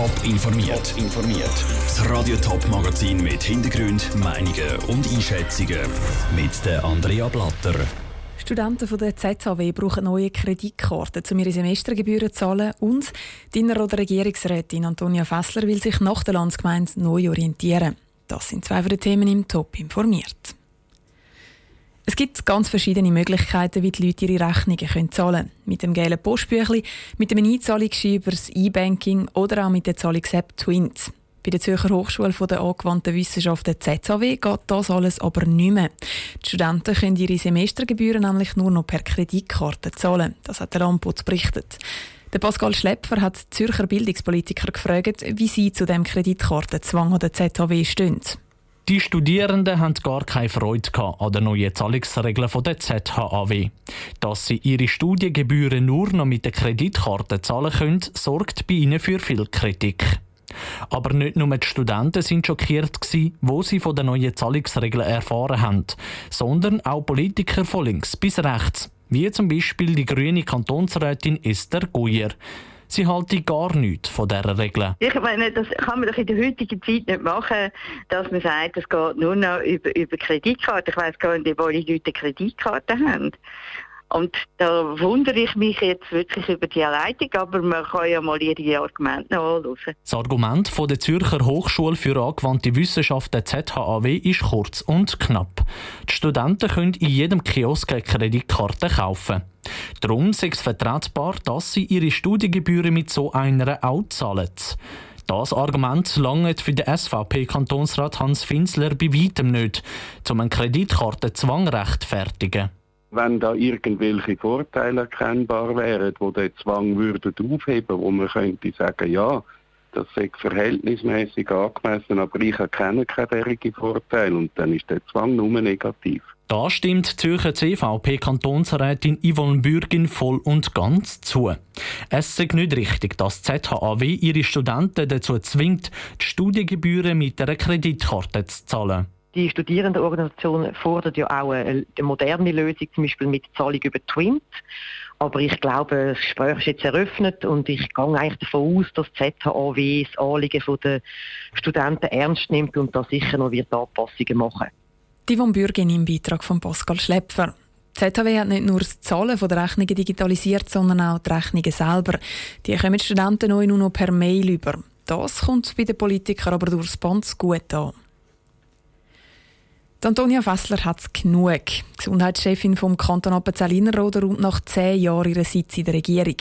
Top informiert. informiert. Das Radio Top Magazin mit Hintergrund, Meinungen und Einschätzungen mit der Andrea Blatter. Studenten von der ZHW brauchen neue Kreditkarten, um ihre Semestergebühren zu zahlen. Und die Inner- Regierungsrätin Antonia Fessler will sich nach der Landsgemeinde neu orientieren. Das sind zwei von den Themen im Top informiert. Es gibt ganz verschiedene Möglichkeiten, wie die Leute ihre Rechnungen zahlen können. Mit dem gelben Postbüchli, mit einem Einzahlungsschein über das E-Banking oder auch mit der Zahlungs-App Twint. Bei der Zürcher Hochschule der angewandten Wissenschaften ZHW geht das alles aber nicht mehr. Die Studenten können ihre Semestergebühren nämlich nur noch per Kreditkarte zahlen. Das hat der Landputz berichtet. Der Pascal Schlepfer hat Zürcher Bildungspolitiker gefragt, wie sie zu dem Kreditkartenzwang an der ZHW stehen. Die Studierenden haben gar keine Freude an den neuen Zahlungsregeln der ZHAW. Dass sie ihre Studiengebühren nur noch mit der Kreditkarte zahlen können, sorgt bei ihnen für viel Kritik. Aber nicht nur die Studenten sind schockiert gewesen, wo sie von den neuen Zahlungsregeln erfahren haben, sondern auch Politiker von links bis rechts, wie zum Beispiel die grüne Kantonsrätin Esther Guyer. Sie halte gar nichts von dieser Regel. Ich meine, das kann man doch in der heutigen Zeit nicht machen, dass man sagt, es geht nur noch über, über Kreditkarte. Ich weiss gar nicht, wo die Leute Kreditkarte haben. Und da wundere ich mich jetzt wirklich über die Leitung, aber man kann ja mal ihre Argumente noch anschauen. Das Argument von der Zürcher Hochschule für angewandte Wissenschaften ZHAW ist kurz und knapp. Die Studenten können in jedem Kiosk eine Kreditkarte kaufen. Darum ist es vertretbar, dass sie ihre Studiengebühren mit so einer auch zahlen. Das Argument langt für den SVP-Kantonsrat Hans Finsler bei weitem nicht, um einen Kreditkartenzwang rechtfertigen wenn da irgendwelche Vorteile erkennbar wären, wo der Zwang würde aufheben, wo man könnte sagen, ja, das ist verhältnismäßig angemessen, aber ich erkenne keine derige Vorteile und dann ist der Zwang nur negativ. Da stimmt Zürcher CVP-Kantonsrätin Yvonne Bürgin voll und ganz zu. Es ist nicht richtig, dass die ZHAW ihre Studenten dazu zwingt, die Studiengebühren mit einer Kreditkarte zu zahlen. Die Studierendenorganisation fordert ja auch eine, moderne Lösung, zum Beispiel mit Zahlung über Twint. Aber ich glaube, das Gespräch ist jetzt eröffnet und ich gehe eigentlich davon aus, dass die ZHAW das Anliegen der Studenten ernst nimmt und da sicher noch wird Anpassungen machen Die von Bürgin im Beitrag von Pascal Schlepfer. Die ZHW hat nicht nur das Zahlen der Rechnungen digitalisiert, sondern auch die Rechnungen selber. Die kommen die Studenten neu nur noch per Mail über. Das kommt bei den Politikern aber durchs Band gut an. Antonia Fessler hat es genug. Gesundheitschefin vom Kanton Appenzell-Innerrhoden rund nach zehn Jahren ihrer Sitz in der Regierung.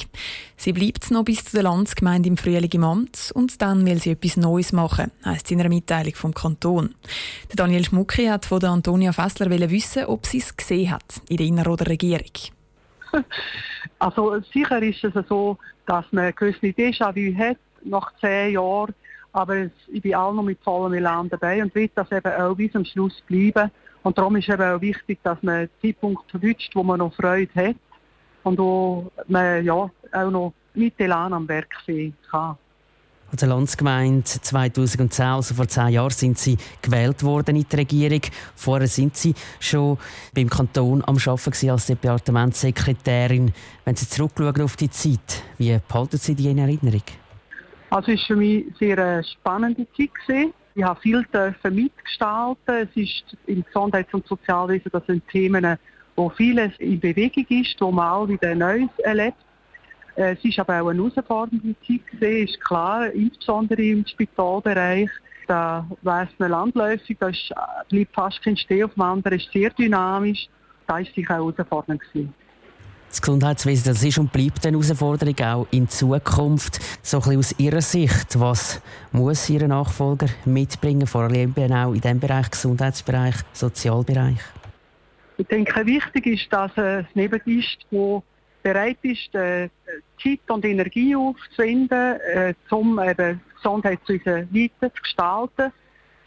Sie bleibt noch bis zu der Landsgemeinde im Frühling im Amt und dann will sie etwas Neues machen, heisst in einer Mitteilung vom Kanton. Der Daniel Schmucki hat von der Antonia Fessler wissen, ob sie es gesehen hat in der Innerrhoder Regierung. Also sicher ist es so, dass man ein gewisses Déjà-vu hat nach zehn Jahren aber ich bin auch noch mit vollem Elan dabei und will das eben auch bis zum Schluss bleiben. Und darum ist eben auch wichtig, dass man einen Zeitpunkt verwünscht, wo man noch Freude hat und wo man ja, auch noch mit Elan am Werk sein kann. Als Landsgemeinde 2010, also vor zehn Jahren, sind Sie gewählt worden in die Regierung. Vorher sind Sie schon beim Kanton am Arbeiten als Departementssekretärin. Wenn Sie zurückschauen auf die Zeit, wie behalten Sie die in Erinnerung? Also es war für mich sehr eine spannende Zeit. Gewesen. Ich habe viel mitgestalten. Es ist im Gesundheits- und Sozialwesen, das sind Themen, wo vieles in Bewegung ist, wo man auch wieder Neues erlebt. Äh, es ist aber auch eine herausfordernde Zeit gewesen, ist klar, insbesondere im Spitalbereich. Da weiss man landläufig, da ist, bleibt fast kein Steh auf dem anderen, ist sehr dynamisch. Da war sicher auch herausfordernd gewesen. Das Gesundheitswesen das ist und bleibt eine Herausforderung auch in Zukunft. So ein bisschen aus Ihrer Sicht, was muss Ihr Nachfolger mitbringen, vor allem auch in diesem Bereich, Gesundheitsbereich, Sozialbereich? Ich denke, wichtig ist, dass es neben ist, wo bereit ist, äh, Zeit und Energie aufzuwenden, äh, um eben Gesundheitswesen weiter zu gestalten,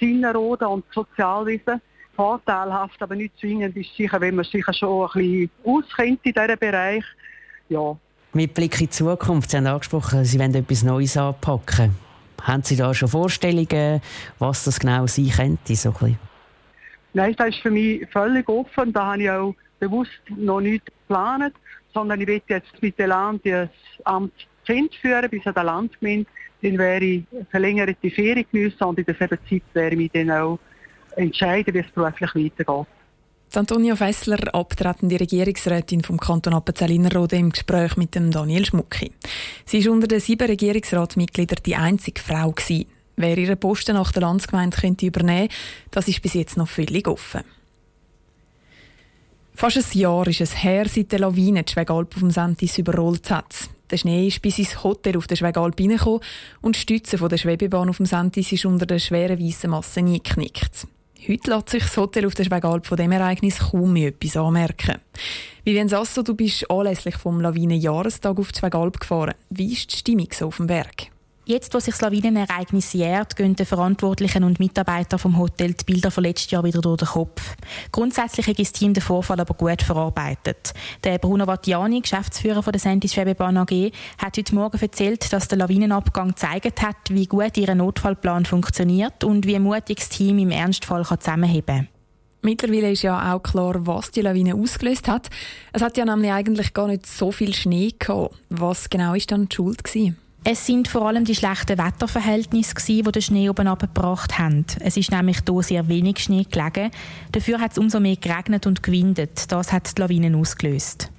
Sinneroden und Sozialwesen vorteilhaft, aber nicht zwingend ist sicher, wenn man sich schon ein bisschen auskennt in diesem Bereich. Ja. Mit Blick in die Zukunft, Sie haben angesprochen, Sie wollen etwas Neues anpacken. Haben Sie da schon Vorstellungen, was das genau sein könnte? So Nein, das ist für mich völlig offen. Da habe ich auch bewusst noch nicht geplant, sondern ich will jetzt mit dem Land das Amt zu führen, bis an der Landgemeinde dann wäre ich verlängerte Ferien geniessen und in derselben Zeit wäre ich dann auch entscheiden, wie es beruflich weitergeht. Antonia Fessler, abtretende Regierungsrätin vom Kanton Appenzell-Innerrhoden im Gespräch mit dem Daniel Schmucki. Sie war unter den sieben Regierungsratsmitgliedern die einzige Frau. Gewesen. Wer ihren Posten nach der Landsgemeinde könnte übernehmen das ist bis jetzt noch völlig offen. Fast ein Jahr ist es her, seit der Lawine die Schwegalp auf dem Sentis überrollt hat. Der Schnee ist bis ins Hotel auf der Schwegalp hineingekommen und die Stütze der Schwebebahn auf dem Sentis ist unter der schweren weißen Masse eingeknickt. Heute lässt sich das Hotel auf der Schwegalp von dem Ereignis kaum mehr etwas anmerken. Vivian Sasso, du bist anlässlich vom Lawinenjahrestag auf die Schwegalp gefahren. Wie ist die Stimmung so auf dem Berg? Jetzt, wo sich das Lawinenereignis jährt, gehen den Verantwortlichen und Mitarbeitern vom Hotel die Bilder von letztes Jahr wieder durch den Kopf. Grundsätzlich hat das Team den Vorfall aber gut verarbeitet. Der Bruno Vattiani, Geschäftsführer von der Sentis Schwebebahn AG, hat heute Morgen erzählt, dass der Lawinenabgang gezeigt hat, wie gut ihr Notfallplan funktioniert und wie mutig das Team im Ernstfall zusammenheben kann. Mittlerweile ist ja auch klar, was die Lawine ausgelöst hat. Es hat ja nämlich eigentlich gar nicht so viel Schnee gehabt. Was genau ist dann die Schuld gewesen? Es sind vor allem die schlechten Wetterverhältnisse, die den Schnee oben abgebracht haben. Es ist nämlich hier sehr wenig Schnee gelegen. Dafür hat es umso mehr geregnet und gewindet. Das hat die Lawinen ausgelöst.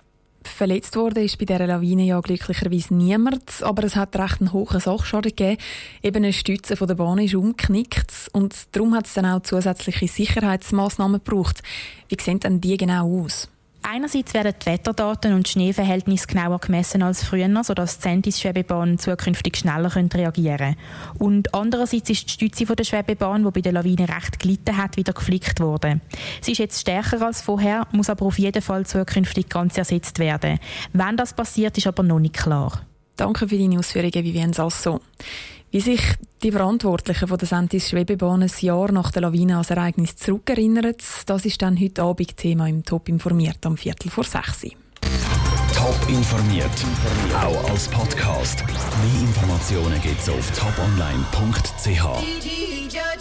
Verletzt wurde ist bei dieser Lawine ja glücklicherweise niemand, aber es hat recht einen hohen Sachschaden gegeben. Eben eine Stütze von der Bahn ist umgeknickt und darum hat es dann auch zusätzliche Sicherheitsmaßnahmen gebraucht. Wie sehen denn die genau aus? Einerseits werden die Wetterdaten und Schneeverhältnisse genauer gemessen als früher, sodass die Sentis-Schwebebahn zukünftig schneller reagieren können. Und andererseits ist die Stütze der Schwebebahn, die bei der Lawine recht gelitten hat, wieder geflickt worden. Sie ist jetzt stärker als vorher, muss aber auf jeden Fall zukünftig ganz ersetzt werden. Wann das passiert, ist aber noch nicht klar. Danke für deine Ausführungen, Vivienne Sasso. Wie sich die Verantwortlichen von der Sentis Schwebebahn ein Jahr nach der Lawine als Ereignis zurückerinnern, das ist dann heute Abend Thema im Top informiert am Viertel vor sechs. Top informiert, auch als Podcast. Mehr Informationen gibt's auf toponline.ch.